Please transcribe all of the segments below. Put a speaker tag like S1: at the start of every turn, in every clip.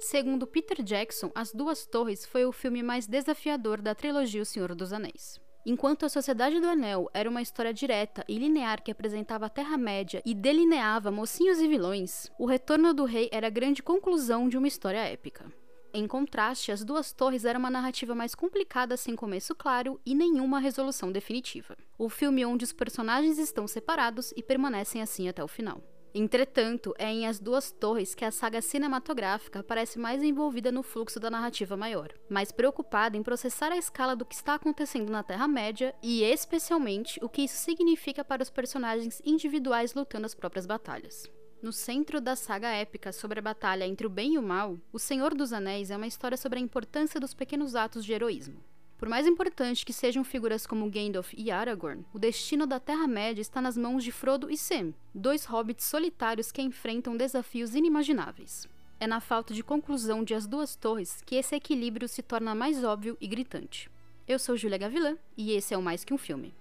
S1: Segundo Peter Jackson, As Duas Torres foi o filme mais desafiador da trilogia O Senhor dos Anéis. Enquanto A Sociedade do Anel era uma história direta e linear que apresentava a Terra-média e delineava mocinhos e vilões, O Retorno do Rei era a grande conclusão de uma história épica. Em contraste, As Duas Torres era uma narrativa mais complicada sem começo claro e nenhuma resolução definitiva. O filme onde os personagens estão separados e permanecem assim até o final. Entretanto, é em As Duas Torres que a saga cinematográfica parece mais envolvida no fluxo da narrativa maior, mais preocupada em processar a escala do que está acontecendo na Terra-média e, especialmente, o que isso significa para os personagens individuais lutando as próprias batalhas. No centro da saga épica sobre a batalha entre o bem e o mal, O Senhor dos Anéis é uma história sobre a importância dos pequenos atos de heroísmo. Por mais importante que sejam figuras como Gandalf e Aragorn, o destino da Terra-média está nas mãos de Frodo e Sam, dois hobbits solitários que enfrentam desafios inimagináveis. É na falta de conclusão de As Duas Torres que esse equilíbrio se torna mais óbvio e gritante. Eu sou Julia Gavilã e esse é o Mais Que Um Filme.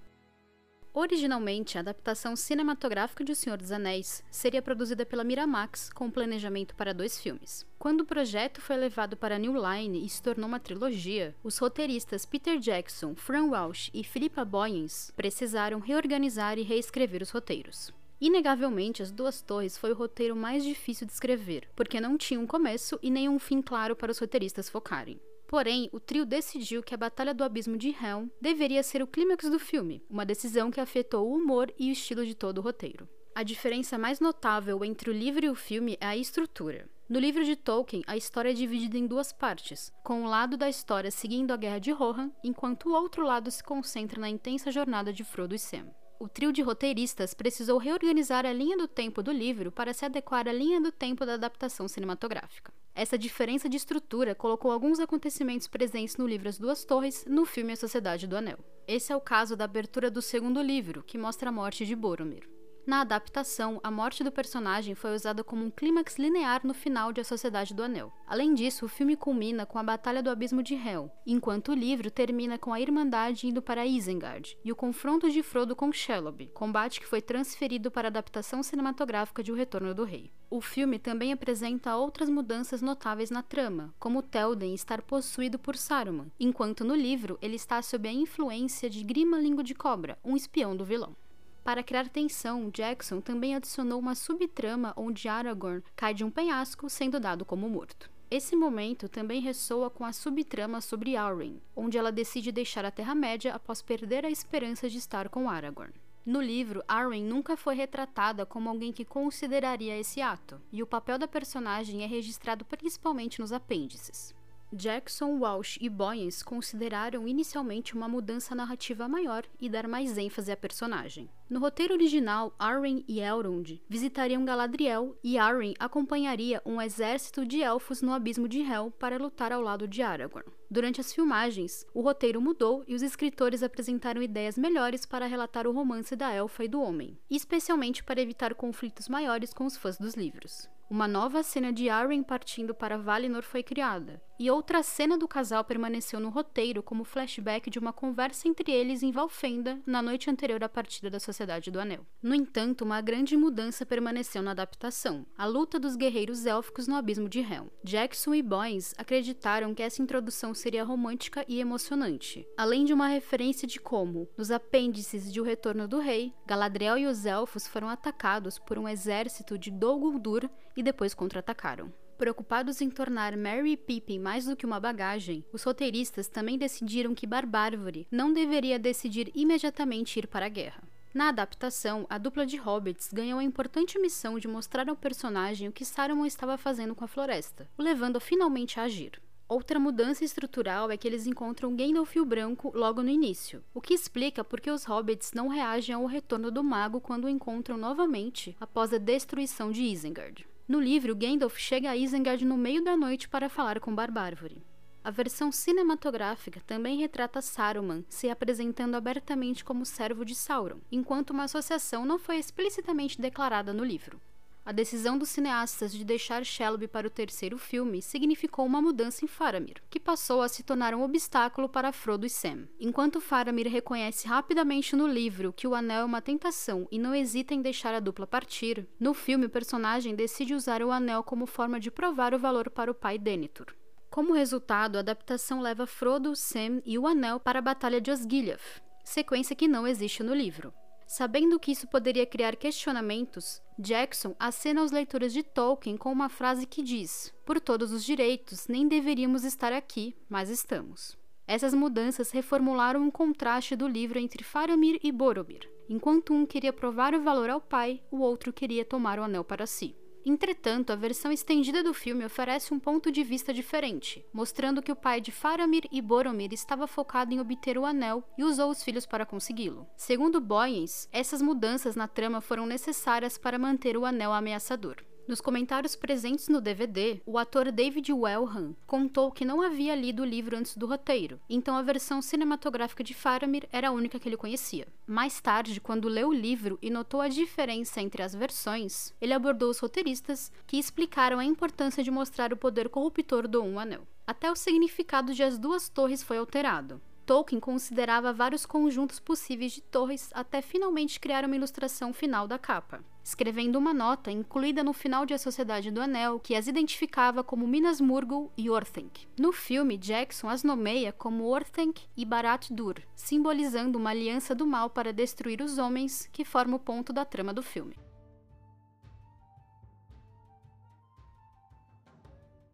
S1: Originalmente, a adaptação cinematográfica de O Senhor dos Anéis seria produzida pela Miramax com planejamento para dois filmes. Quando o projeto foi levado para New Line e se tornou uma trilogia, os roteiristas Peter Jackson, Fran Walsh e Philippa Boyens precisaram reorganizar e reescrever os roteiros. Inegavelmente, As Duas Torres foi o roteiro mais difícil de escrever, porque não tinha um começo e nenhum fim claro para os roteiristas focarem. Porém, o trio decidiu que a Batalha do Abismo de Helm deveria ser o clímax do filme, uma decisão que afetou o humor e o estilo de todo o roteiro. A diferença mais notável entre o livro e o filme é a estrutura. No livro de Tolkien, a história é dividida em duas partes, com um lado da história seguindo a Guerra de Rohan, enquanto o outro lado se concentra na intensa jornada de Frodo e Sam. O trio de roteiristas precisou reorganizar a linha do tempo do livro para se adequar à linha do tempo da adaptação cinematográfica. Essa diferença de estrutura colocou alguns acontecimentos presentes no livro As Duas Torres no filme A Sociedade do Anel. Esse é o caso da abertura do segundo livro, que mostra a morte de Boromir. Na adaptação, a morte do personagem foi usada como um clímax linear no final de A Sociedade do Anel. Além disso, o filme culmina com a Batalha do Abismo de Hel, enquanto o livro termina com a Irmandade indo para Isengard e o confronto de Frodo com Shelob, combate que foi transferido para a adaptação cinematográfica de O Retorno do Rei. O filme também apresenta outras mudanças notáveis na trama, como Théoden estar possuído por Saruman, enquanto no livro ele está sob a influência de Grima Língua de Cobra, um espião do vilão. Para criar tensão, Jackson também adicionou uma subtrama onde Aragorn cai de um penhasco sendo dado como morto. Esse momento também ressoa com a subtrama sobre Arwen, onde ela decide deixar a Terra-média após perder a esperança de estar com Aragorn. No livro, Arwen nunca foi retratada como alguém que consideraria esse ato, e o papel da personagem é registrado principalmente nos apêndices. Jackson, Walsh e Boyens consideraram inicialmente uma mudança narrativa maior e dar mais ênfase à personagem. No roteiro original, Arwen e Elrond visitariam Galadriel e Arwen acompanharia um exército de elfos no abismo de Hel para lutar ao lado de Aragorn. Durante as filmagens, o roteiro mudou e os escritores apresentaram ideias melhores para relatar o romance da elfa e do homem, especialmente para evitar conflitos maiores com os fãs dos livros. Uma nova cena de Arwen partindo para Valinor foi criada, e outra cena do casal permaneceu no roteiro como flashback de uma conversa entre eles em Valfenda na noite anterior à partida da Sociedade do Anel. No entanto, uma grande mudança permaneceu na adaptação: a luta dos guerreiros élficos no abismo de Helm. Jackson e Boynes acreditaram que essa introdução seria romântica e emocionante, além de uma referência de como, nos apêndices de O Retorno do Rei, Galadriel e os elfos foram atacados por um exército de Dol Guldur e depois contra-atacaram. Preocupados em tornar Merry e Pippin mais do que uma bagagem, os roteiristas também decidiram que Barbárvore não deveria decidir imediatamente ir para a guerra. Na adaptação, a dupla de hobbits ganhou a importante missão de mostrar ao personagem o que Saruman estava fazendo com a floresta, o levando finalmente a agir. Outra mudança estrutural é que eles encontram Gandalf o Branco logo no início, o que explica por que os hobbits não reagem ao retorno do mago quando o encontram novamente após a destruição de Isengard. No livro, Gandalf chega a Isengard no meio da noite para falar com Barbárvore. A versão cinematográfica também retrata Saruman se apresentando abertamente como servo de Sauron, enquanto uma associação não foi explicitamente declarada no livro. A decisão dos cineastas de deixar Shelby para o terceiro filme significou uma mudança em Faramir, que passou a se tornar um obstáculo para Frodo e Sam. Enquanto Faramir reconhece rapidamente no livro que o anel é uma tentação e não hesita em deixar a dupla partir, no filme o personagem decide usar o anel como forma de provar o valor para o pai Denethor. Como resultado, a adaptação leva Frodo, Sam e o Anel para a Batalha de Osgiliath, sequência que não existe no livro. Sabendo que isso poderia criar questionamentos, Jackson acena aos leitores de Tolkien com uma frase que diz: Por todos os direitos, nem deveríamos estar aqui, mas estamos. Essas mudanças reformularam um contraste do livro entre Faramir e Boromir. Enquanto um queria provar o valor ao pai, o outro queria tomar o anel para si. Entretanto, a versão estendida do filme oferece um ponto de vista diferente, mostrando que o pai de Faramir e Boromir estava focado em obter o anel e usou os filhos para consegui-lo. Segundo Boyens, essas mudanças na trama foram necessárias para manter o anel ameaçador. Nos comentários presentes no DVD, o ator David Wellham contou que não havia lido o livro antes do roteiro, então a versão cinematográfica de Faramir era a única que ele conhecia. Mais tarde, quando leu o livro e notou a diferença entre as versões, ele abordou os roteiristas que explicaram a importância de mostrar o poder corruptor do Um Anel. Até o significado de As Duas Torres foi alterado. Tolkien considerava vários conjuntos possíveis de torres até finalmente criar uma ilustração final da capa, escrevendo uma nota incluída no final de A Sociedade do Anel que as identificava como Minas Murgul e Orthanc. No filme, Jackson as nomeia como Orthanc e Barad-dûr, simbolizando uma aliança do mal para destruir os homens, que forma o ponto da trama do filme.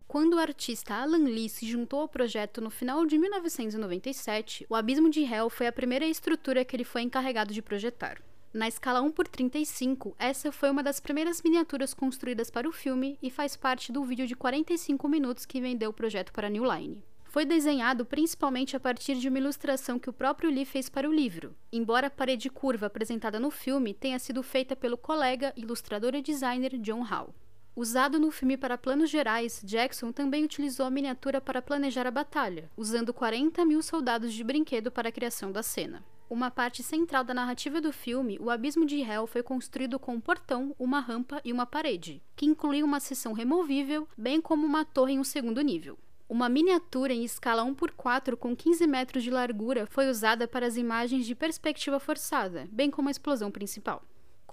S1: Quando o artista Alan Lee se juntou ao projeto no final de 1997, o Abismo de Hell foi a primeira estrutura que ele foi encarregado de projetar. Na escala 1 por 35, essa foi uma das primeiras miniaturas construídas para o filme e faz parte do vídeo de 45 minutos que vendeu o projeto para New Line. Foi desenhado principalmente a partir de uma ilustração que o próprio Lee fez para o livro, embora a parede curva apresentada no filme tenha sido feita pelo colega, ilustrador e designer John Howe. Usado no filme para planos gerais, Jackson também utilizou a miniatura para planejar a batalha, usando 40 mil soldados de brinquedo para a criação da cena. Uma parte central da narrativa do filme, o Abismo de Hell foi construído com um portão, uma rampa e uma parede, que incluía uma seção removível, bem como uma torre em um segundo nível. Uma miniatura em escala 1 por 4 com 15 metros de largura foi usada para as imagens de perspectiva forçada, bem como a explosão principal.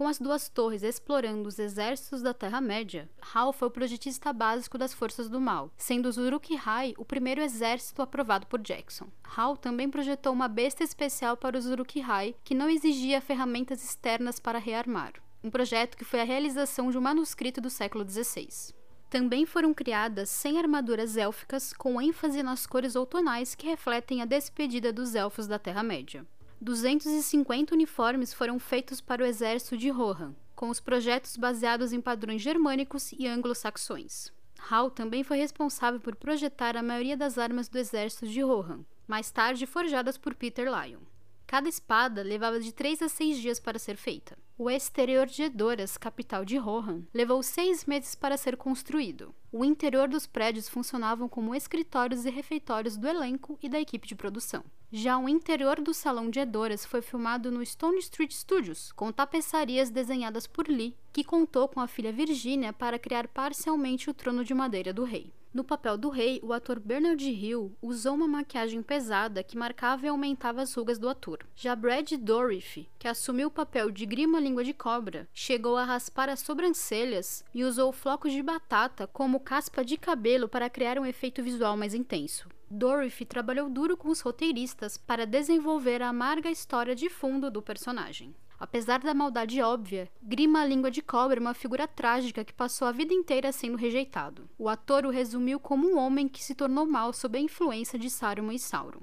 S1: Com as duas torres explorando os exércitos da Terra-média, Hal foi o projetista básico das Forças do Mal, sendo os Uruk-hai o primeiro exército aprovado por Jackson. Hal também projetou uma besta especial para os Uruk-hai que não exigia ferramentas externas para rearmar, um projeto que foi a realização de um manuscrito do século XVI. Também foram criadas 100 armaduras élficas com ênfase nas cores outonais que refletem a despedida dos elfos da Terra-média. 250 uniformes foram feitos para o exército de Rohan, com os projetos baseados em padrões germânicos e anglo-saxões. Hal também foi responsável por projetar a maioria das armas do exército de Rohan, mais tarde forjadas por Peter Lyon. Cada espada levava de 3 a 6 dias para ser feita. O exterior de Edoras, capital de Rohan, levou seis meses para ser construído. O interior dos prédios funcionavam como escritórios e refeitórios do elenco e da equipe de produção. Já o interior do salão de Edoras foi filmado no Stone Street Studios, com tapeçarias desenhadas por Lee, que contou com a filha Virginia para criar parcialmente o trono de madeira do rei. No papel do rei, o ator Bernard Hill usou uma maquiagem pesada que marcava e aumentava as rugas do ator. Já Brad Dourif, que assumiu o papel de Grima Língua de Cobra, chegou a raspar as sobrancelhas e usou flocos de batata como caspa de cabelo para criar um efeito visual mais intenso. Dorothy trabalhou duro com os roteiristas para desenvolver a amarga história de fundo do personagem. Apesar da maldade óbvia, Grima Língua de Cobra é uma figura trágica que passou a vida inteira sendo rejeitado. O ator o resumiu como um homem que se tornou mal sob a influência de Saruman e Sauron.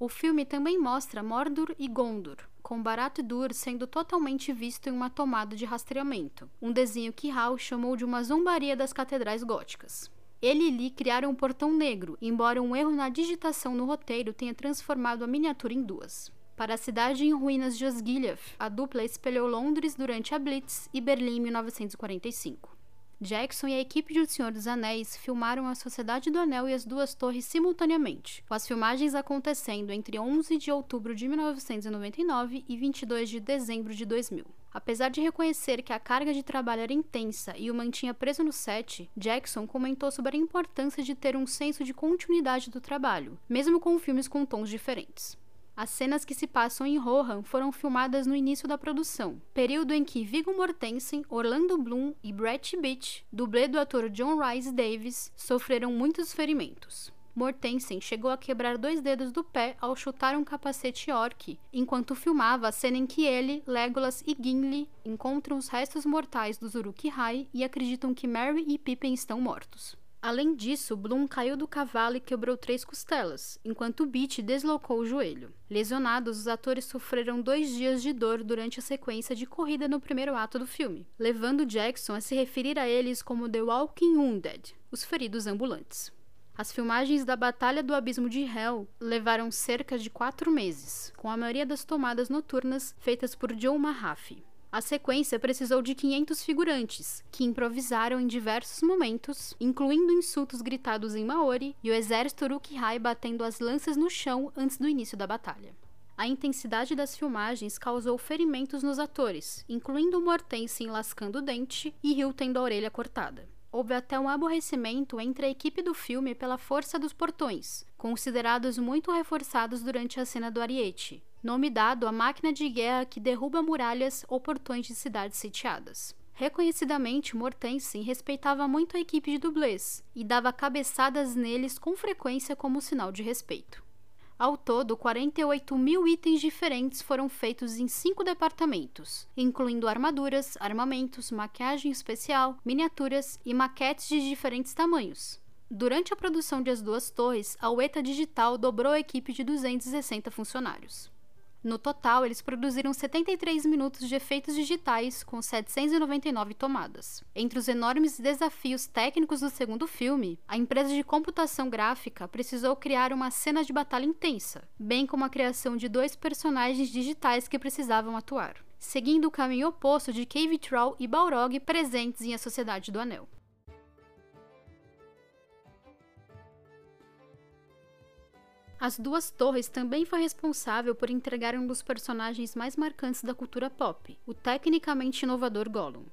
S1: O filme também mostra Mordor e Gondor, com Barad-dûr sendo totalmente visto em uma tomada de rastreamento, um desenho que Hal chamou de uma zombaria das catedrais góticas. Ele e Lee criaram um portão negro, embora um erro na digitação no roteiro tenha transformado a miniatura em duas. Para a cidade em ruínas de Osgiliath, a dupla espelhou Londres durante a Blitz e Berlim em 1945. Jackson e a equipe de O Senhor dos Anéis filmaram A Sociedade do Anel e as Duas Torres simultaneamente, com as filmagens acontecendo entre 11 de outubro de 1999 e 22 de dezembro de 2000. Apesar de reconhecer que a carga de trabalho era intensa e o mantinha preso no set, Jackson comentou sobre a importância de ter um senso de continuidade do trabalho, mesmo com filmes com tons diferentes. As cenas que se passam em Rohan foram filmadas no início da produção, período em que Viggo Mortensen, Orlando Bloom e Brett Beach, dublê do ator John Rhys Davis, sofreram muitos ferimentos. Mortensen chegou a quebrar dois dedos do pé ao chutar um capacete orc, enquanto filmava a cena em que ele, Legolas e Gimli encontram os restos mortais dos Uruk-hai e acreditam que Merry e Pippin estão mortos. Além disso, Bloom caiu do cavalo e quebrou três costelas, enquanto Beach deslocou o joelho. Lesionados, os atores sofreram dois dias de dor durante a sequência de corrida no primeiro ato do filme, levando Jackson a se referir a eles como The Walking Wounded, os feridos ambulantes. As filmagens da Batalha do Abismo de Hell levaram cerca de quatro meses, com a maioria das tomadas noturnas feitas por Joe Mahaffey. A sequência precisou de 500 figurantes, que improvisaram em diversos momentos, incluindo insultos gritados em Maori e o exército Uruk-hai batendo as lanças no chão antes do início da batalha. A intensidade das filmagens causou ferimentos nos atores, incluindo Mortensen lascando o dente e Hill tendo a orelha cortada. Houve até um aborrecimento entre a equipe do filme pela força dos portões, considerados muito reforçados durante a cena do Ariete, nome dado à máquina de guerra que derruba muralhas ou portões de cidades sitiadas. Reconhecidamente, Mortensen respeitava muito a equipe de dublês e dava cabeçadas neles com frequência como sinal de respeito. Ao todo, 48 mil itens diferentes foram feitos em cinco departamentos, incluindo armaduras, armamentos, maquiagem especial, miniaturas e maquetes de diferentes tamanhos. Durante a produção de As Duas Torres, a UETA Digital dobrou a equipe de 260 funcionários. No total, eles produziram 73 minutos de efeitos digitais com 799 tomadas. Entre os enormes desafios técnicos do segundo filme, a empresa de computação gráfica precisou criar uma cena de batalha intensa, bem como a criação de dois personagens digitais que precisavam atuar, seguindo o caminho oposto de Cave Troll e Balrog presentes em A Sociedade do Anel. As Duas Torres também foi responsável por entregar um dos personagens mais marcantes da cultura pop, o tecnicamente inovador Gollum.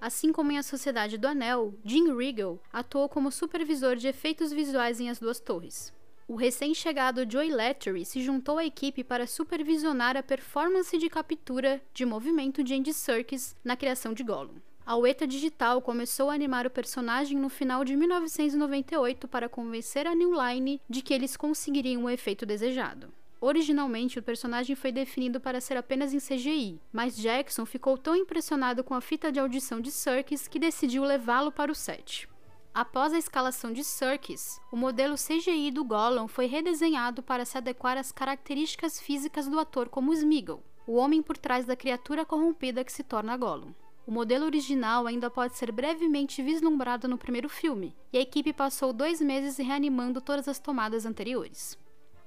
S1: Assim como em A Sociedade do Anel, Jim Regal atuou como supervisor de efeitos visuais em As Duas Torres. O recém-chegado Joey Lattery se juntou à equipe para supervisionar a performance de captura de movimento de Andy Serkis na criação de Gollum. A Ueta Digital começou a animar o personagem no final de 1998 para convencer a New Line de que eles conseguiriam o efeito desejado. Originalmente, o personagem foi definido para ser apenas em CGI, mas Jackson ficou tão impressionado com a fita de audição de Serkis que decidiu levá-lo para o set. Após a escalação de Serkis, o modelo CGI do Gollum foi redesenhado para se adequar às características físicas do ator como Smeagol, o homem por trás da criatura corrompida que se torna Gollum. O modelo original ainda pode ser brevemente vislumbrado no primeiro filme, e a equipe passou dois meses reanimando todas as tomadas anteriores.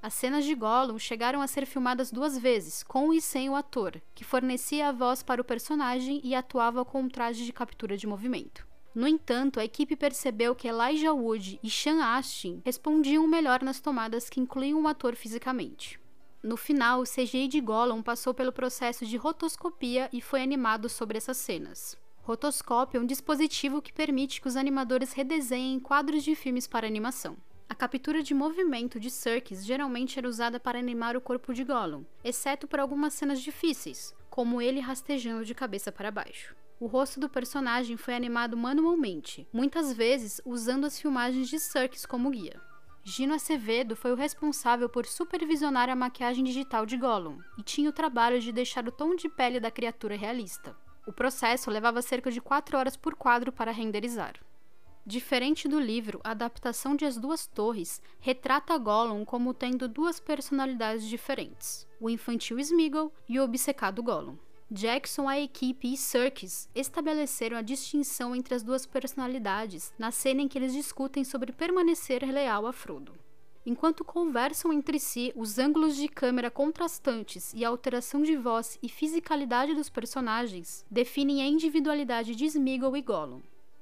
S1: As cenas de Gollum chegaram a ser filmadas duas vezes, com e sem o ator, que fornecia a voz para o personagem e atuava com um traje de captura de movimento. No entanto, a equipe percebeu que Elijah Wood e Sean Astin respondiam melhor nas tomadas que incluíam o ator fisicamente. No final, o CGI de Gollum passou pelo processo de rotoscopia e foi animado sobre essas cenas. Rotoscópio é um dispositivo que permite que os animadores redesenhem quadros de filmes para animação. A captura de movimento de Serkis geralmente era usada para animar o corpo de Gollum, exceto por algumas cenas difíceis, como ele rastejando de cabeça para baixo. O rosto do personagem foi animado manualmente, muitas vezes usando as filmagens de Serkis como guia. Gino Acevedo foi o responsável por supervisionar a maquiagem digital de Gollum e tinha o trabalho de deixar o tom de pele da criatura realista. O processo levava cerca de 4 horas por quadro para renderizar. Diferente do livro, a adaptação de As Duas Torres retrata Gollum como tendo duas personalidades diferentes: o infantil Smeagol e o obcecado Gollum. Jackson, a equipe e Serkis estabeleceram a distinção entre as duas personalidades na cena em que eles discutem sobre permanecer leal a Frodo. Enquanto conversam entre si, os ângulos de câmera contrastantes e a alteração de voz e fisicalidade dos personagens definem a individualidade de Smeagol e Gollum.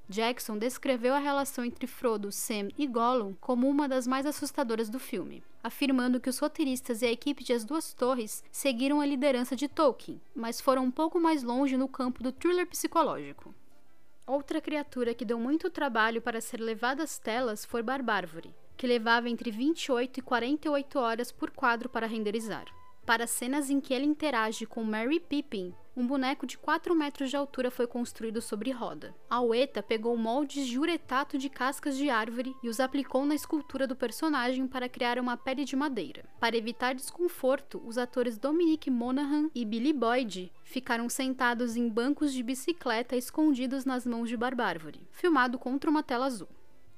S1: Jackson descreveu a relação entre Frodo, Sam e Gollum como uma das mais assustadoras do filme. Afirmando que os roteiristas e a equipe de As Duas Torres seguiram a liderança de Tolkien, mas foram um pouco mais longe no campo do thriller psicológico. Outra criatura que deu muito trabalho para ser levada às telas foi Barbárvore, que levava entre 28 e 48 horas por quadro para renderizar. Para cenas em que ele interage com Mary Pippin, um boneco de 4 metros de altura foi construído sobre roda. A Ueta pegou moldes de uretato de cascas de árvore e os aplicou na escultura do personagem para criar uma pele de madeira. Para evitar desconforto, os atores Dominic Monaghan e Billy Boyd ficaram sentados em bancos de bicicleta escondidos nas mãos de Barbárvore, filmado contra uma tela azul.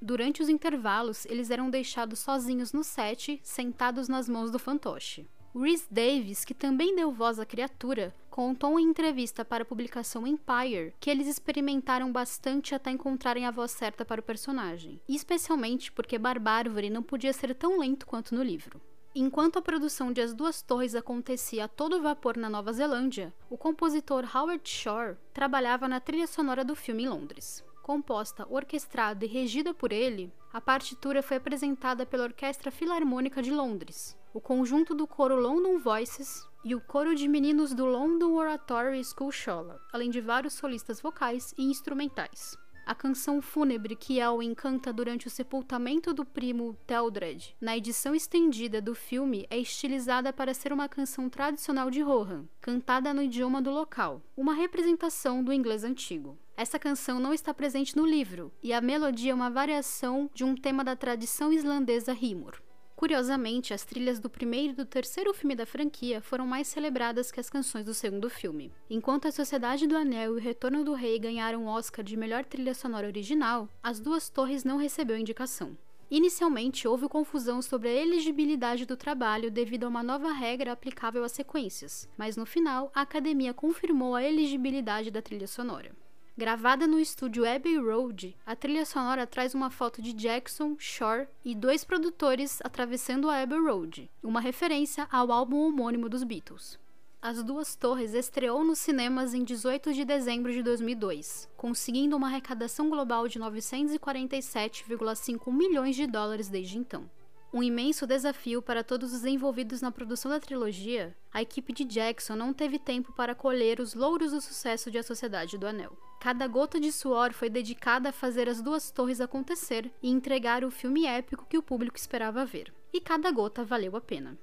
S1: Durante os intervalos, eles eram deixados sozinhos no set, sentados nas mãos do fantoche. Rhys Davis, que também deu voz à criatura, contou em entrevista para a publicação Empire que eles experimentaram bastante até encontrarem a voz certa para o personagem, especialmente porque Barbárvore não podia ser tão lento quanto no livro. Enquanto a produção de As Duas Torres acontecia a todo vapor na Nova Zelândia, o compositor Howard Shore trabalhava na trilha sonora do filme em Londres composta, orquestrada e regida por ele, a partitura foi apresentada pela Orquestra Filarmônica de Londres, o conjunto do coro London Voices e o coro de meninos do London Oratory School Shola, além de vários solistas vocais e instrumentais. A canção fúnebre que Elwin canta durante o sepultamento do primo Teldred, na edição estendida do filme, é estilizada para ser uma canção tradicional de Rohan, cantada no idioma do local, uma representação do inglês antigo. Essa canção não está presente no livro, e a melodia é uma variação de um tema da tradição islandesa Rimur. Curiosamente, as trilhas do primeiro e do terceiro filme da franquia foram mais celebradas que as canções do segundo filme. Enquanto A Sociedade do Anel e O Retorno do Rei ganharam o Oscar de melhor trilha sonora original, As Duas Torres não recebeu indicação. Inicialmente, houve confusão sobre a elegibilidade do trabalho devido a uma nova regra aplicável às sequências, mas no final, a academia confirmou a elegibilidade da trilha sonora. Gravada no estúdio Abbey Road, a trilha sonora traz uma foto de Jackson, Shore e dois produtores atravessando a Abbey Road, uma referência ao álbum homônimo dos Beatles. As Duas Torres estreou nos cinemas em 18 de dezembro de 2002, conseguindo uma arrecadação global de 947,5 milhões de dólares desde então. Um imenso desafio para todos os envolvidos na produção da trilogia, a equipe de Jackson não teve tempo para colher os louros do sucesso de A Sociedade do Anel. Cada gota de suor foi dedicada a fazer as duas torres acontecer e entregar o filme épico que o público esperava ver. E cada gota valeu a pena.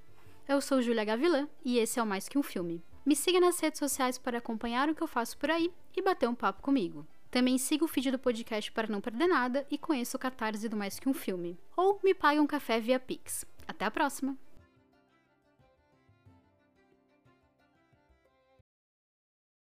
S1: Eu sou Julia Gavilã e esse é o Mais Que Um Filme. Me siga nas redes sociais para acompanhar o que eu faço por aí e bater um papo comigo. Também siga o feed do podcast para não perder nada e conheça o catarse do Mais Que Um Filme. Ou me pague um café via Pix. Até a próxima!